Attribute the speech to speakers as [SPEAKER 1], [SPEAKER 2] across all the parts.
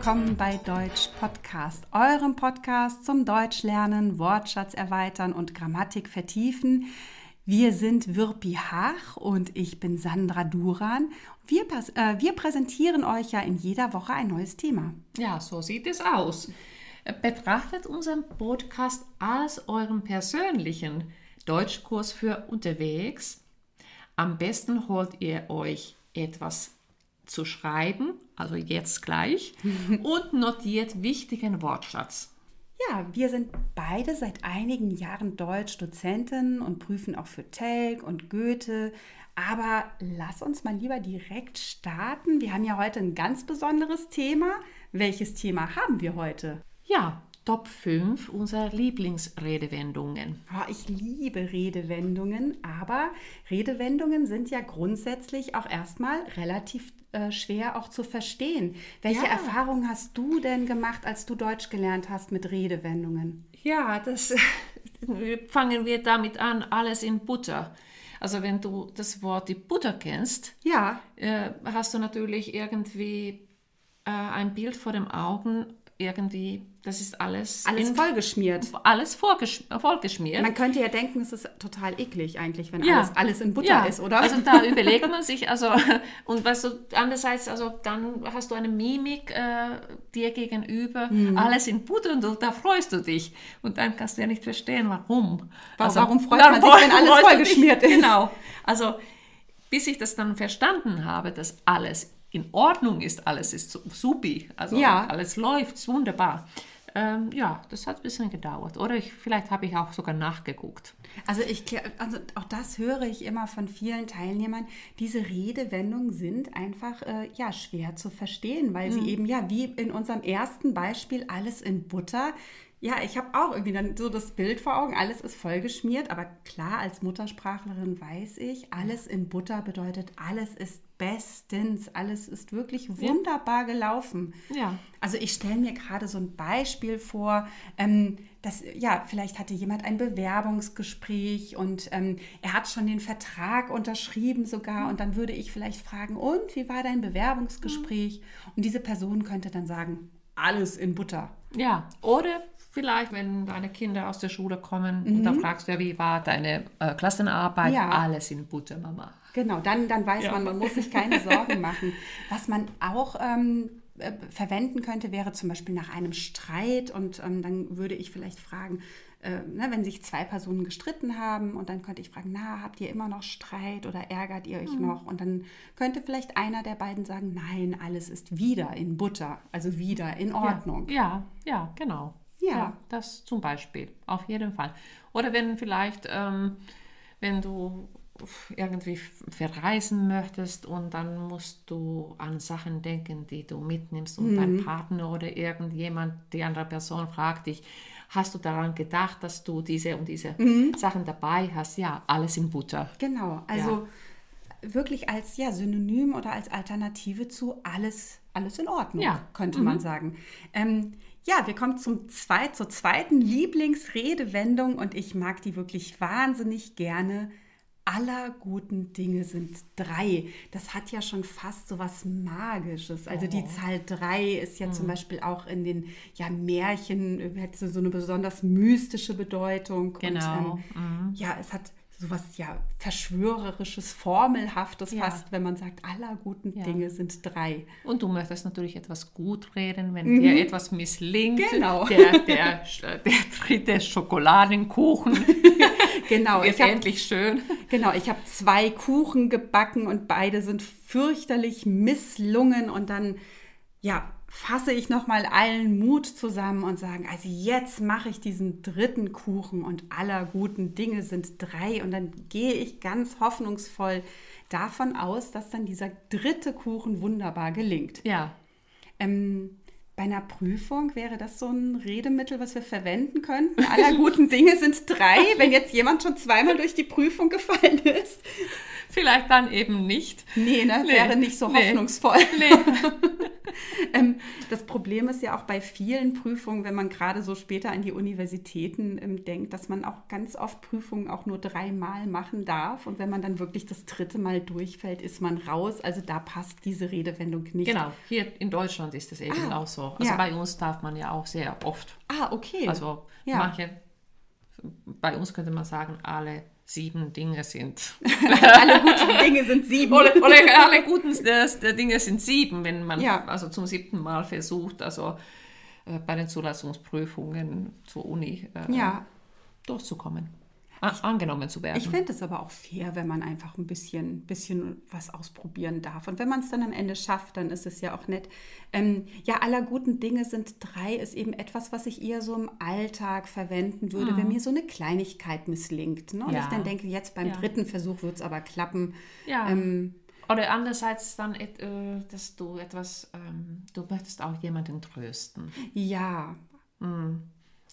[SPEAKER 1] willkommen bei Deutsch Podcast, eurem Podcast zum Deutschlernen, Wortschatz erweitern und Grammatik vertiefen. Wir sind Wirpi Hach und ich bin Sandra Duran. Wir, äh, wir präsentieren euch ja in jeder Woche ein neues Thema.
[SPEAKER 2] Ja, so sieht es aus. Betrachtet unseren Podcast als euren persönlichen Deutschkurs für unterwegs. Am besten holt ihr euch etwas zu schreiben, also jetzt gleich, und notiert wichtigen Wortschatz.
[SPEAKER 1] Ja, wir sind beide seit einigen Jahren Deutsch-Dozenten und prüfen auch für Telg und Goethe. Aber lass uns mal lieber direkt starten. Wir haben ja heute ein ganz besonderes Thema. Welches Thema haben wir heute?
[SPEAKER 2] Ja, Top 5 unserer Lieblingsredewendungen.
[SPEAKER 1] Ich liebe Redewendungen, aber Redewendungen sind ja grundsätzlich auch erstmal relativ äh, schwer auch zu verstehen. Welche ja. Erfahrungen hast du denn gemacht, als du Deutsch gelernt hast mit Redewendungen?
[SPEAKER 2] Ja, das fangen wir damit an, alles in Butter. Also wenn du das Wort die Butter kennst,
[SPEAKER 1] ja.
[SPEAKER 2] äh, hast du natürlich irgendwie äh, ein Bild vor den Augen, irgendwie, das ist alles.
[SPEAKER 1] Alles vollgeschmiert.
[SPEAKER 2] Alles vollgeschmiert.
[SPEAKER 1] Man könnte ja denken, es ist total eklig eigentlich, wenn ja. alles, alles in Butter ja. ist, oder?
[SPEAKER 2] Also da überlegt man sich, also, und was du andererseits, also dann hast du eine Mimik äh, dir gegenüber, mhm. alles in Butter und du, da freust du dich. Und dann kannst du ja nicht verstehen, warum.
[SPEAKER 1] Also, warum freut man sich, wenn alles vollgeschmiert ist?
[SPEAKER 2] Genau. Also, bis ich das dann verstanden habe, dass alles in Ordnung ist, alles ist supi, also ja. alles läuft wunderbar. Ähm, ja, das hat ein bisschen gedauert. Oder ich, vielleicht habe ich auch sogar nachgeguckt.
[SPEAKER 1] Also, ich, also auch das höre ich immer von vielen Teilnehmern. Diese Redewendungen sind einfach äh, ja, schwer zu verstehen, weil mhm. sie eben ja wie in unserem ersten Beispiel alles in Butter ja, ich habe auch irgendwie dann so das Bild vor Augen, alles ist vollgeschmiert, aber klar, als Muttersprachlerin weiß ich, alles in Butter bedeutet, alles ist bestens, alles ist wirklich wunderbar gelaufen.
[SPEAKER 2] Ja.
[SPEAKER 1] Also ich stelle mir gerade so ein Beispiel vor, ähm, dass, ja, vielleicht hatte jemand ein Bewerbungsgespräch und ähm, er hat schon den Vertrag unterschrieben sogar und dann würde ich vielleicht fragen, und wie war dein Bewerbungsgespräch? Mhm. Und diese Person könnte dann sagen, alles in Butter.
[SPEAKER 2] Ja, oder vielleicht, wenn deine Kinder aus der Schule kommen mhm. und dann fragst du ja, wie war deine äh, Klassenarbeit? Ja. Alles in Butter, Mama.
[SPEAKER 1] Genau, dann, dann weiß ja. man, man muss sich keine Sorgen machen. Was man auch ähm, äh, verwenden könnte, wäre zum Beispiel nach einem Streit und ähm, dann würde ich vielleicht fragen, äh, ne, wenn sich zwei Personen gestritten haben und dann könnte ich fragen, na, habt ihr immer noch Streit oder ärgert ihr euch mhm. noch? Und dann könnte vielleicht einer der beiden sagen, nein, alles ist wieder in Butter, also wieder in Ordnung.
[SPEAKER 2] Ja, ja, ja genau. Ja. ja. das zum Beispiel, auf jeden Fall. Oder wenn vielleicht, ähm, wenn du irgendwie verreisen möchtest und dann musst du an Sachen denken, die du mitnimmst und mhm. dein Partner oder irgendjemand, die andere Person fragt dich, hast du daran gedacht, dass du diese und diese mhm. Sachen dabei hast? Ja, alles in Butter.
[SPEAKER 1] Genau, also ja. wirklich als ja, Synonym oder als Alternative zu alles, alles in Ordnung, ja. könnte mhm. man sagen. Ähm, ja, wir kommen zum zwei, zur zweiten Lieblingsredewendung und ich mag die wirklich wahnsinnig gerne. Aller guten Dinge sind drei. Das hat ja schon fast so was Magisches. Also die Zahl drei ist ja mhm. zum Beispiel auch in den ja, Märchen, hat so eine besonders mystische Bedeutung.
[SPEAKER 2] Genau.
[SPEAKER 1] Und, ähm, mhm. Ja, es hat sowas ja verschwörerisches, formelhaftes ja. fast, wenn man sagt, aller guten ja. Dinge sind drei.
[SPEAKER 2] Und du möchtest natürlich etwas gut reden, wenn mhm. dir etwas misslingt.
[SPEAKER 1] Genau.
[SPEAKER 2] Der, der, der dritte Schokoladenkuchen
[SPEAKER 1] genau,
[SPEAKER 2] hab, endlich schön.
[SPEAKER 1] Genau, ich habe zwei Kuchen gebacken und beide sind fürchterlich misslungen und dann, ja, fasse ich nochmal allen Mut zusammen und sage, also jetzt mache ich diesen dritten Kuchen und aller guten Dinge sind drei. Und dann gehe ich ganz hoffnungsvoll davon aus, dass dann dieser dritte Kuchen wunderbar gelingt.
[SPEAKER 2] Ja.
[SPEAKER 1] Ähm, bei einer Prüfung wäre das so ein Redemittel, was wir verwenden könnten. Aller guten Dinge sind drei, wenn jetzt jemand schon zweimal durch die Prüfung gefallen ist.
[SPEAKER 2] Vielleicht dann eben nicht.
[SPEAKER 1] Nee, ne? Nee. Wäre nicht so nee. hoffnungsvoll. Nee. ähm, das Problem ist ja auch bei vielen Prüfungen, wenn man gerade so später an die Universitäten ähm, denkt, dass man auch ganz oft Prüfungen auch nur dreimal machen darf. Und wenn man dann wirklich das dritte Mal durchfällt, ist man raus. Also da passt diese Redewendung nicht.
[SPEAKER 2] Genau, hier in Deutschland ist das eben ah, auch so. Also ja. bei uns darf man ja auch sehr oft.
[SPEAKER 1] Ah, okay.
[SPEAKER 2] Also ja. manche, bei uns könnte man sagen, alle sieben Dinge sind.
[SPEAKER 1] alle guten Dinge sind sieben.
[SPEAKER 2] Oder, oder alle guten Dinge sind sieben, wenn man ja. also zum siebten Mal versucht, also äh, bei den Zulassungsprüfungen zur Uni äh, ja. durchzukommen angenommen zu werden.
[SPEAKER 1] Ich finde es aber auch fair, wenn man einfach ein bisschen, bisschen was ausprobieren darf. Und wenn man es dann am Ende schafft, dann ist es ja auch nett. Ähm, ja, aller guten Dinge sind drei, ist eben etwas, was ich eher so im Alltag verwenden würde, mhm. wenn mir so eine Kleinigkeit misslingt. Ne? Und ja. ich dann denke, jetzt beim ja. dritten Versuch wird es aber klappen.
[SPEAKER 2] Ja. Ähm, oder andererseits dann, äh, dass du etwas, ähm, du möchtest auch jemanden trösten.
[SPEAKER 1] Ja.
[SPEAKER 2] Mhm.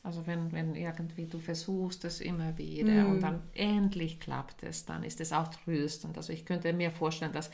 [SPEAKER 2] Also wenn, wenn irgendwie du versuchst es immer wieder mm. und dann endlich klappt es, dann ist es auch tröstend. Also ich könnte mir vorstellen, dass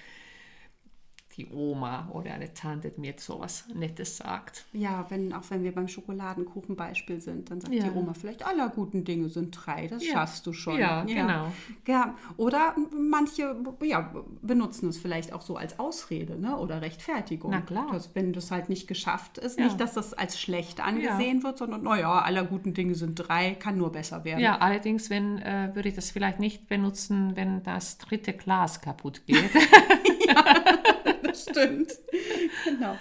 [SPEAKER 2] die Oma oder eine Tante mir jetzt sowas Nettes sagt.
[SPEAKER 1] Ja, wenn, auch wenn wir beim Schokoladenkuchenbeispiel sind, dann sagt ja. die Oma vielleicht, aller guten Dinge sind drei, das ja. schaffst du schon.
[SPEAKER 2] Ja, ja, genau.
[SPEAKER 1] Ja, oder manche ja, benutzen es vielleicht auch so als Ausrede ne? oder Rechtfertigung.
[SPEAKER 2] Na klar.
[SPEAKER 1] Dass, wenn das halt nicht geschafft ist, nicht, dass das als schlecht angesehen wird, sondern, naja, aller guten Dinge sind drei, kann nur besser werden.
[SPEAKER 2] Ja, allerdings wenn, äh, würde ich das vielleicht nicht benutzen, wenn das dritte Glas kaputt geht.
[SPEAKER 1] ja. Stimmt. Genau.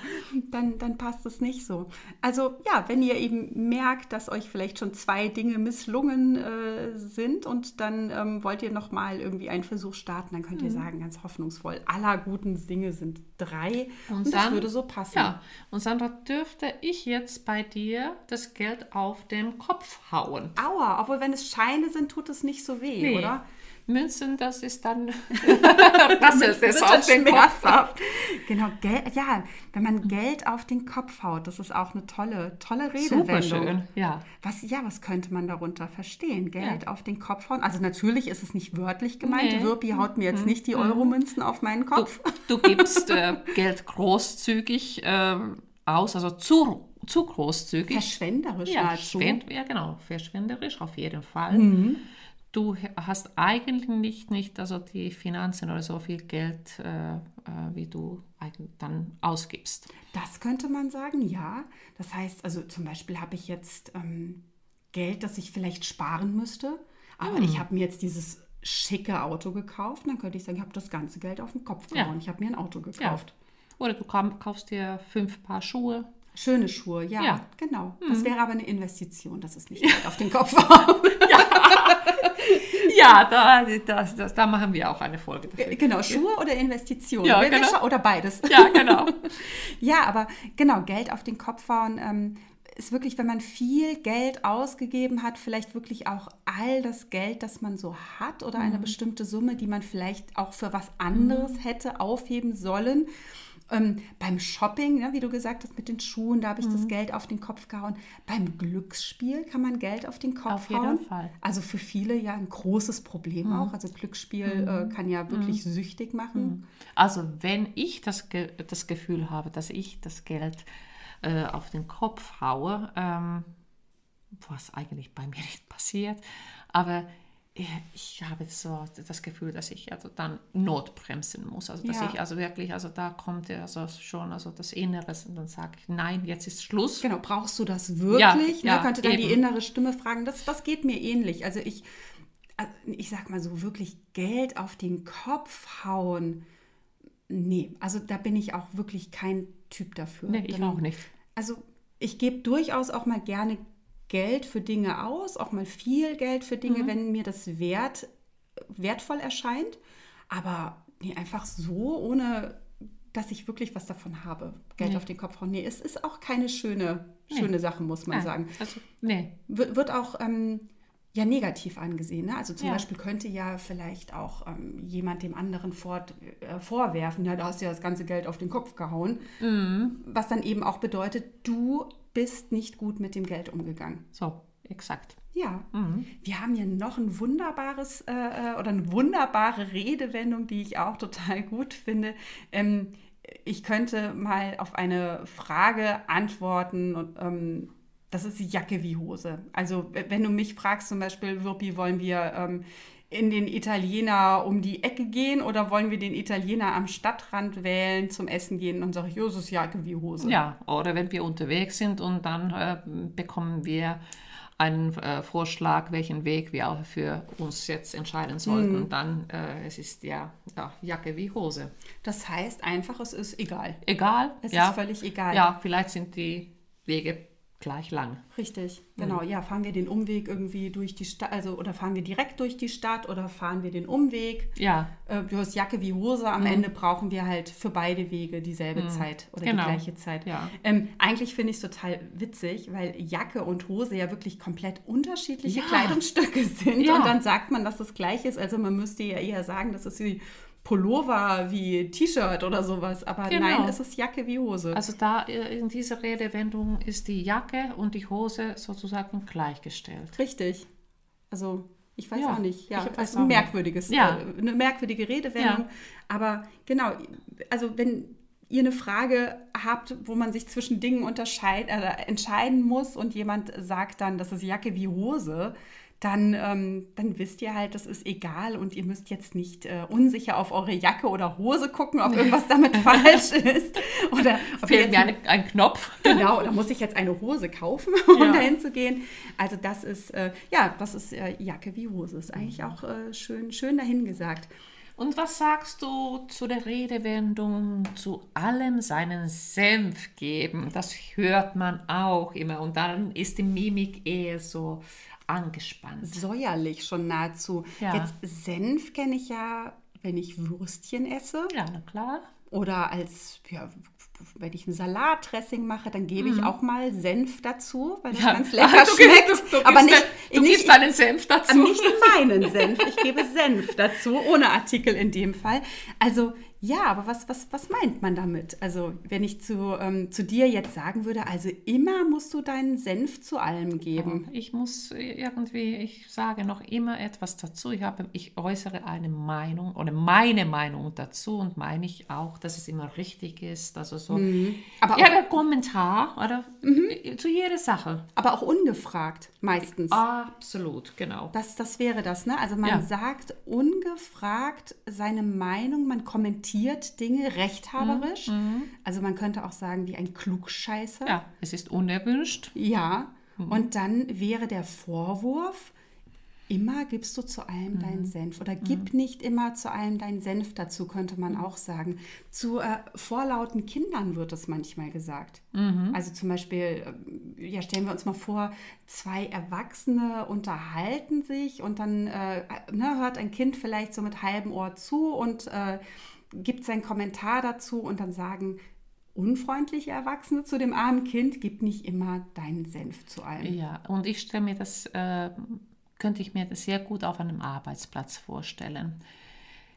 [SPEAKER 1] Dann, dann passt es nicht so. Also ja, wenn ihr eben merkt, dass euch vielleicht schon zwei Dinge misslungen äh, sind und dann ähm, wollt ihr nochmal irgendwie einen Versuch starten, dann könnt ihr mhm. sagen, ganz hoffnungsvoll, aller guten Dinge sind drei und, und das würde so passen.
[SPEAKER 2] Ja, und Sandra, dürfte ich jetzt bei dir das Geld auf den Kopf hauen?
[SPEAKER 1] Aua, obwohl wenn es Scheine sind, tut es nicht so weh, nee. oder?
[SPEAKER 2] Münzen, das ist dann
[SPEAKER 1] rasselt es auf den Kopf. Genau, Geld, ja, wenn man Geld auf den Kopf haut, das ist auch eine tolle, tolle Redewendung. Super schön,
[SPEAKER 2] ja.
[SPEAKER 1] Was, ja, was könnte man darunter verstehen? Geld ja. auf den Kopf hauen? Also natürlich ist es nicht wörtlich gemeint. Nee. Wirpi haut mir jetzt mhm. nicht die mhm. Euromünzen auf meinen Kopf.
[SPEAKER 2] Du, du gibst äh, Geld großzügig äh, aus, also zu zu großzügig.
[SPEAKER 1] Verschwenderisch
[SPEAKER 2] ja,
[SPEAKER 1] nahezu.
[SPEAKER 2] ja, genau, verschwenderisch auf jeden Fall. Mhm du hast eigentlich nicht, nicht also die Finanzen oder so viel Geld, äh, äh, wie du dann ausgibst.
[SPEAKER 1] Das könnte man sagen, ja. Das heißt, also zum Beispiel habe ich jetzt ähm, Geld, das ich vielleicht sparen müsste, aber hm. ich habe mir jetzt dieses schicke Auto gekauft. Dann könnte ich sagen, ich habe das ganze Geld auf den Kopf gehauen. Ja. Ich habe mir ein Auto gekauft.
[SPEAKER 2] Ja. Oder du kaufst dir fünf Paar Schuhe.
[SPEAKER 1] Schöne Schuhe, ja, ja. genau. Das hm. wäre aber eine Investition, das ist nicht Geld auf den Kopf hauen. ja.
[SPEAKER 2] Ja, da, das, das, da machen wir auch eine Folge
[SPEAKER 1] dafür. Genau, Schuhe oder Investitionen?
[SPEAKER 2] Ja, genau.
[SPEAKER 1] Oder beides.
[SPEAKER 2] Ja, genau.
[SPEAKER 1] ja, aber genau, Geld auf den Kopf hauen ähm, ist wirklich, wenn man viel Geld ausgegeben hat, vielleicht wirklich auch all das Geld, das man so hat oder mhm. eine bestimmte Summe, die man vielleicht auch für was anderes mhm. hätte aufheben sollen. Ähm, beim Shopping, ne, wie du gesagt hast, mit den Schuhen, da habe ich mhm. das Geld auf den Kopf gehauen. Beim Glücksspiel kann man Geld auf den Kopf
[SPEAKER 2] auf
[SPEAKER 1] hauen.
[SPEAKER 2] Auf jeden Fall.
[SPEAKER 1] Also für viele ja ein großes Problem mhm. auch. Also Glücksspiel äh, mhm. kann ja wirklich mhm. süchtig machen. Mhm.
[SPEAKER 2] Also wenn ich das, Ge das Gefühl habe, dass ich das Geld äh, auf den Kopf haue, ähm, was eigentlich bei mir nicht passiert, aber ich habe so das Gefühl, dass ich also dann notbremsen muss. Also dass ja. ich also wirklich, also da kommt ja also schon also das Inneres und dann sage ich, nein, jetzt ist Schluss.
[SPEAKER 1] Genau, brauchst du das wirklich? Ja, ja könnte dann eben. die innere Stimme fragen. Das, das geht mir ähnlich. Also ich, äh, ich sag mal so, wirklich Geld auf den Kopf hauen. Nee, also da bin ich auch wirklich kein Typ dafür.
[SPEAKER 2] Nee, ich dann, auch nicht.
[SPEAKER 1] Also ich gebe durchaus auch mal gerne Geld für Dinge aus, auch mal viel Geld für Dinge, mhm. wenn mir das wert, wertvoll erscheint. Aber nee, einfach so, ohne dass ich wirklich was davon habe. Geld nee. auf den Kopf hauen. Nee, es ist auch keine schöne, nee. schöne Sache, muss man ja, sagen.
[SPEAKER 2] Also, nee.
[SPEAKER 1] W wird auch ähm, ja negativ angesehen. Ne? Also zum ja. Beispiel könnte ja vielleicht auch ähm, jemand dem anderen fort, äh, vorwerfen, ja, da hast du ja das ganze Geld auf den Kopf gehauen. Mhm. Was dann eben auch bedeutet, du bist nicht gut mit dem Geld umgegangen.
[SPEAKER 2] So, exakt.
[SPEAKER 1] Ja, mhm. wir haben hier noch ein wunderbares äh, äh, oder eine wunderbare Redewendung, die ich auch total gut finde. Ähm, ich könnte mal auf eine Frage antworten und ähm, das ist die Jacke wie Hose. Also wenn du mich fragst zum Beispiel, Wirpi, wollen wir ähm, in den Italiener um die Ecke gehen oder wollen wir den Italiener am Stadtrand wählen zum Essen gehen und sage ich, Jesus Jacke wie Hose.
[SPEAKER 2] Ja, oder wenn wir unterwegs sind und dann äh, bekommen wir einen äh, Vorschlag, welchen Weg wir auch für uns jetzt entscheiden sollten. Mhm. Und dann äh, es ist ja, ja Jacke wie Hose.
[SPEAKER 1] Das heißt einfach, es ist egal.
[SPEAKER 2] Egal.
[SPEAKER 1] Es
[SPEAKER 2] ja.
[SPEAKER 1] ist völlig egal.
[SPEAKER 2] Ja, vielleicht sind die Wege gleich lang.
[SPEAKER 1] Richtig, genau. Mhm. Ja, fahren wir den Umweg irgendwie durch die Stadt, also oder fahren wir direkt durch die Stadt oder fahren wir den Umweg?
[SPEAKER 2] Ja.
[SPEAKER 1] Äh, du hast Jacke wie Hose. Am mhm. Ende brauchen wir halt für beide Wege dieselbe mhm. Zeit oder genau. die gleiche Zeit.
[SPEAKER 2] Ja.
[SPEAKER 1] Ähm, eigentlich finde ich es total witzig, weil Jacke und Hose ja wirklich komplett unterschiedliche ja. Kleidungsstücke sind. Ja. Und dann sagt man, dass das gleich ist. Also man müsste ja eher sagen, dass es wie Pullover wie T-Shirt oder sowas. Aber genau. nein, es ist Jacke wie Hose.
[SPEAKER 2] Also da äh, in dieser Redewendung ist die Jacke und die Hose sozusagen gleichgestellt.
[SPEAKER 1] Richtig. Also ich weiß ja, auch nicht. Ja, ich also ein merkwürdiges, ja. Äh, eine merkwürdige Redewendung. Ja. Aber genau, also wenn ihr eine Frage habt, wo man sich zwischen Dingen unterscheid, äh, entscheiden muss und jemand sagt dann, das ist Jacke wie Hose, dann, ähm, dann wisst ihr halt, das ist egal und ihr müsst jetzt nicht äh, unsicher auf eure Jacke oder Hose gucken, ob irgendwas damit falsch ist. Oder
[SPEAKER 2] ob Fehlt mir eine, ein Knopf.
[SPEAKER 1] Genau, oder muss ich jetzt eine Hose kaufen, um ja. dahin zu gehen. Also das ist, äh, ja, das ist äh, Jacke wie Hose. Ist eigentlich auch äh, schön, schön dahingesagt.
[SPEAKER 2] Und was sagst du zu der Redewendung zu allem seinen Senf geben? Das hört man auch immer. Und dann ist die Mimik eher so angespannt.
[SPEAKER 1] Säuerlich schon nahezu. Ja. Jetzt Senf kenne ich ja, wenn ich Würstchen esse.
[SPEAKER 2] Ja, na klar.
[SPEAKER 1] Oder als, ja, wenn ich ein Salatdressing mache, dann gebe ich mhm. auch mal Senf dazu, weil das ja. ganz lecker du schmeckt.
[SPEAKER 2] Gibst, du, du aber nicht, du nicht, gibst deinen Senf dazu.
[SPEAKER 1] Nicht meinen Senf. Ich gebe Senf dazu, ohne Artikel in dem Fall. Also ja, aber was, was, was meint man damit? Also, wenn ich zu, ähm, zu dir jetzt sagen würde, also immer musst du deinen Senf zu allem geben.
[SPEAKER 2] Ich muss irgendwie, ich sage noch immer etwas dazu. Ich, habe, ich äußere eine Meinung oder meine Meinung dazu und meine ich auch, dass es immer richtig ist. Also so, mhm. aber ja, der Kommentar oder mhm. zu jeder Sache.
[SPEAKER 1] Aber auch ungefragt meistens.
[SPEAKER 2] Absolut, genau.
[SPEAKER 1] Das, das wäre das, ne? Also man ja. sagt ungefragt seine Meinung, man kommentiert kommentiert Dinge rechthaberisch. Mhm. mhm. Also man könnte auch sagen, wie ein Klugscheißer.
[SPEAKER 2] Ja, es ist unerwünscht.
[SPEAKER 1] Ja, mhm. und dann wäre der Vorwurf, immer gibst du zu allem mhm. deinen Senf oder gib mhm. nicht immer zu allem deinen Senf dazu, könnte man mhm. auch sagen. Zu äh, vorlauten Kindern wird es manchmal gesagt. Mhm. Also zum Beispiel, äh, ja, stellen wir uns mal vor, zwei Erwachsene unterhalten sich und dann äh, ne, hört ein Kind vielleicht so mit halbem Ohr zu und äh, gibt seinen Kommentar dazu und dann sagen unfreundliche Erwachsene zu dem armen Kind, gib nicht immer deinen Senf zu allem.
[SPEAKER 2] Ja, und ich stelle mir das, äh, könnte ich mir das sehr gut auf einem Arbeitsplatz vorstellen.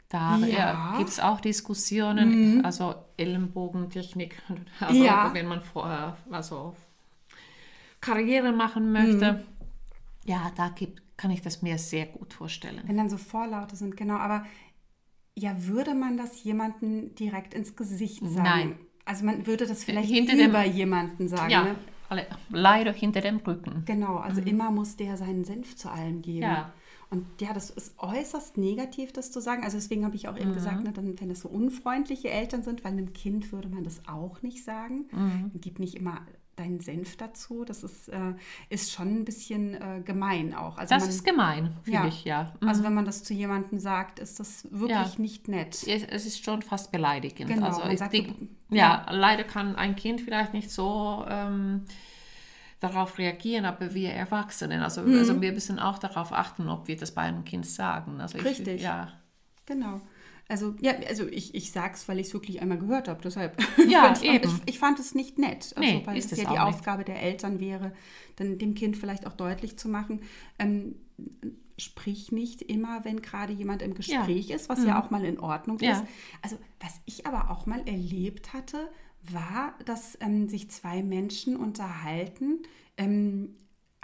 [SPEAKER 2] Da ja. äh, gibt es auch Diskussionen, mhm. also Ellenbogentechnik, also ja. wenn man vor, also Karriere machen möchte. Mhm. Ja, da gibt, kann ich das mir sehr gut vorstellen.
[SPEAKER 1] Wenn dann so Vorlaute sind, genau. Aber ja, würde man das jemandem direkt ins Gesicht sagen?
[SPEAKER 2] Nein.
[SPEAKER 1] Also man würde das vielleicht hinter über dem, jemanden sagen.
[SPEAKER 2] Ja, ne? leider hinter dem Rücken.
[SPEAKER 1] Genau, also mhm. immer muss der seinen Senf zu allem geben.
[SPEAKER 2] Ja.
[SPEAKER 1] Und ja, das ist äußerst negativ, das zu sagen. Also deswegen habe ich auch eben mhm. gesagt, ne, dann, wenn das so unfreundliche Eltern sind, weil einem Kind würde man das auch nicht sagen. Mhm. Gibt nicht immer deinen Senf dazu. Das ist, äh, ist schon ein bisschen äh, gemein auch.
[SPEAKER 2] Also das man, ist gemein, finde ja, ich, ja.
[SPEAKER 1] Mhm. Also wenn man das zu jemandem sagt, ist das wirklich ja. nicht nett.
[SPEAKER 2] Es ist schon fast beleidigend.
[SPEAKER 1] Genau,
[SPEAKER 2] also
[SPEAKER 1] man sagt,
[SPEAKER 2] die, ja, ja, leider kann ein Kind vielleicht nicht so ähm, darauf reagieren, aber wir Erwachsenen, also, mhm. also wir müssen auch darauf achten, ob wir das bei einem Kind sagen. Also
[SPEAKER 1] Richtig.
[SPEAKER 2] Ich, ja.
[SPEAKER 1] Genau. Also, ja, also ich, ich sage es, weil ich es wirklich einmal gehört habe. Deshalb,
[SPEAKER 2] ja,
[SPEAKER 1] ich,
[SPEAKER 2] eben.
[SPEAKER 1] Fand, ich, ich, fand es nicht nett.
[SPEAKER 2] Also, nee,
[SPEAKER 1] weil
[SPEAKER 2] ist
[SPEAKER 1] es ja die Aufgabe nicht. der Eltern wäre, dann dem Kind vielleicht auch deutlich zu machen, ähm, sprich nicht immer, wenn gerade jemand im Gespräch ja. ist, was mhm. ja auch mal in Ordnung ja. ist. Also, was ich aber auch mal erlebt hatte, war, dass ähm, sich zwei Menschen unterhalten, ähm,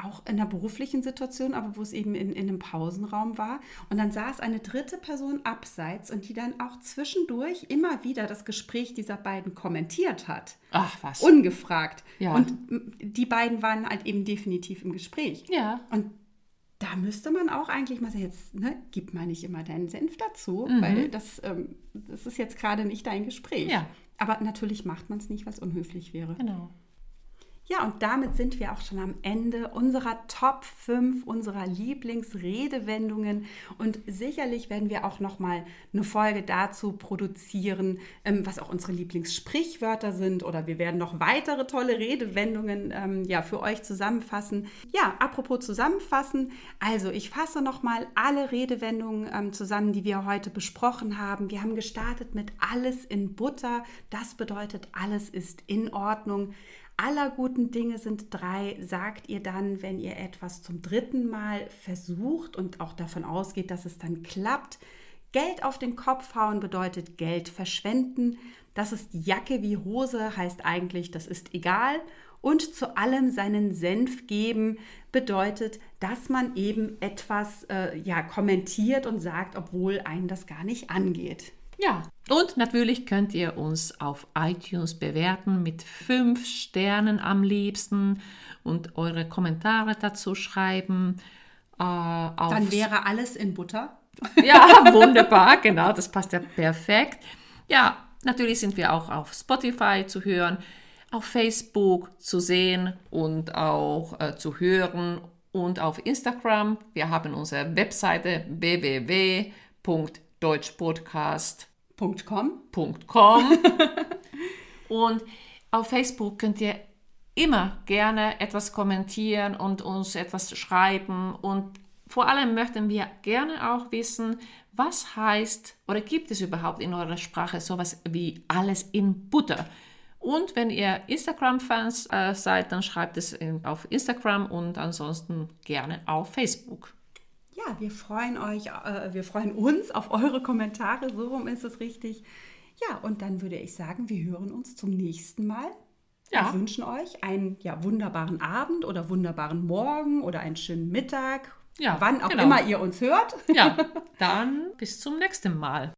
[SPEAKER 1] auch in einer beruflichen Situation, aber wo es eben in, in einem Pausenraum war. Und dann saß eine dritte Person abseits und die dann auch zwischendurch immer wieder das Gespräch dieser beiden kommentiert hat.
[SPEAKER 2] Ach was.
[SPEAKER 1] Ungefragt. Ja. Und die beiden waren halt eben definitiv im Gespräch.
[SPEAKER 2] Ja.
[SPEAKER 1] Und da müsste man auch eigentlich mal sagen, jetzt ne, gib mal nicht immer deinen Senf dazu, mhm. weil das, ähm, das ist jetzt gerade nicht dein Gespräch.
[SPEAKER 2] Ja.
[SPEAKER 1] Aber natürlich macht man es nicht, weil es unhöflich wäre.
[SPEAKER 2] Genau.
[SPEAKER 1] Ja, und damit sind wir auch schon am Ende unserer Top 5 unserer Lieblingsredewendungen und sicherlich werden wir auch noch mal eine Folge dazu produzieren, ähm, was auch unsere Lieblingssprichwörter sind oder wir werden noch weitere tolle Redewendungen ähm, ja für euch zusammenfassen. Ja, apropos zusammenfassen, also ich fasse noch mal alle Redewendungen ähm, zusammen, die wir heute besprochen haben. Wir haben gestartet mit alles in Butter. Das bedeutet alles ist in Ordnung aller guten Dinge sind drei, sagt ihr dann, wenn ihr etwas zum dritten Mal versucht und auch davon ausgeht, dass es dann klappt. Geld auf den Kopf hauen bedeutet Geld verschwenden. Das ist Jacke wie Hose, heißt eigentlich, das ist egal. Und zu allem seinen Senf geben bedeutet, dass man eben etwas äh, ja, kommentiert und sagt, obwohl einen das gar nicht angeht.
[SPEAKER 2] Ja, und natürlich könnt ihr uns auf iTunes bewerten mit fünf Sternen am liebsten und eure Kommentare dazu schreiben.
[SPEAKER 1] Äh, Dann wäre alles in Butter.
[SPEAKER 2] Ja, wunderbar, genau, das passt ja perfekt. Ja, natürlich sind wir auch auf Spotify zu hören, auf Facebook zu sehen und auch äh, zu hören und auf Instagram. Wir haben unsere Webseite www.deutschpodcast.com
[SPEAKER 1] .com.
[SPEAKER 2] und auf Facebook könnt ihr immer gerne etwas kommentieren und uns etwas schreiben. Und vor allem möchten wir gerne auch wissen, was heißt oder gibt es überhaupt in eurer Sprache sowas wie alles in Butter? Und wenn ihr Instagram-Fans äh, seid, dann schreibt es in, auf Instagram und ansonsten gerne auf Facebook.
[SPEAKER 1] Ja, wir freuen euch, äh, wir freuen uns auf eure Kommentare, so rum ist es richtig. Ja, und dann würde ich sagen, wir hören uns zum nächsten Mal. Ja. Wir wünschen euch einen ja, wunderbaren Abend oder wunderbaren Morgen oder einen schönen Mittag. Ja, wann auch genau. immer ihr uns hört.
[SPEAKER 2] Ja, dann bis zum nächsten Mal.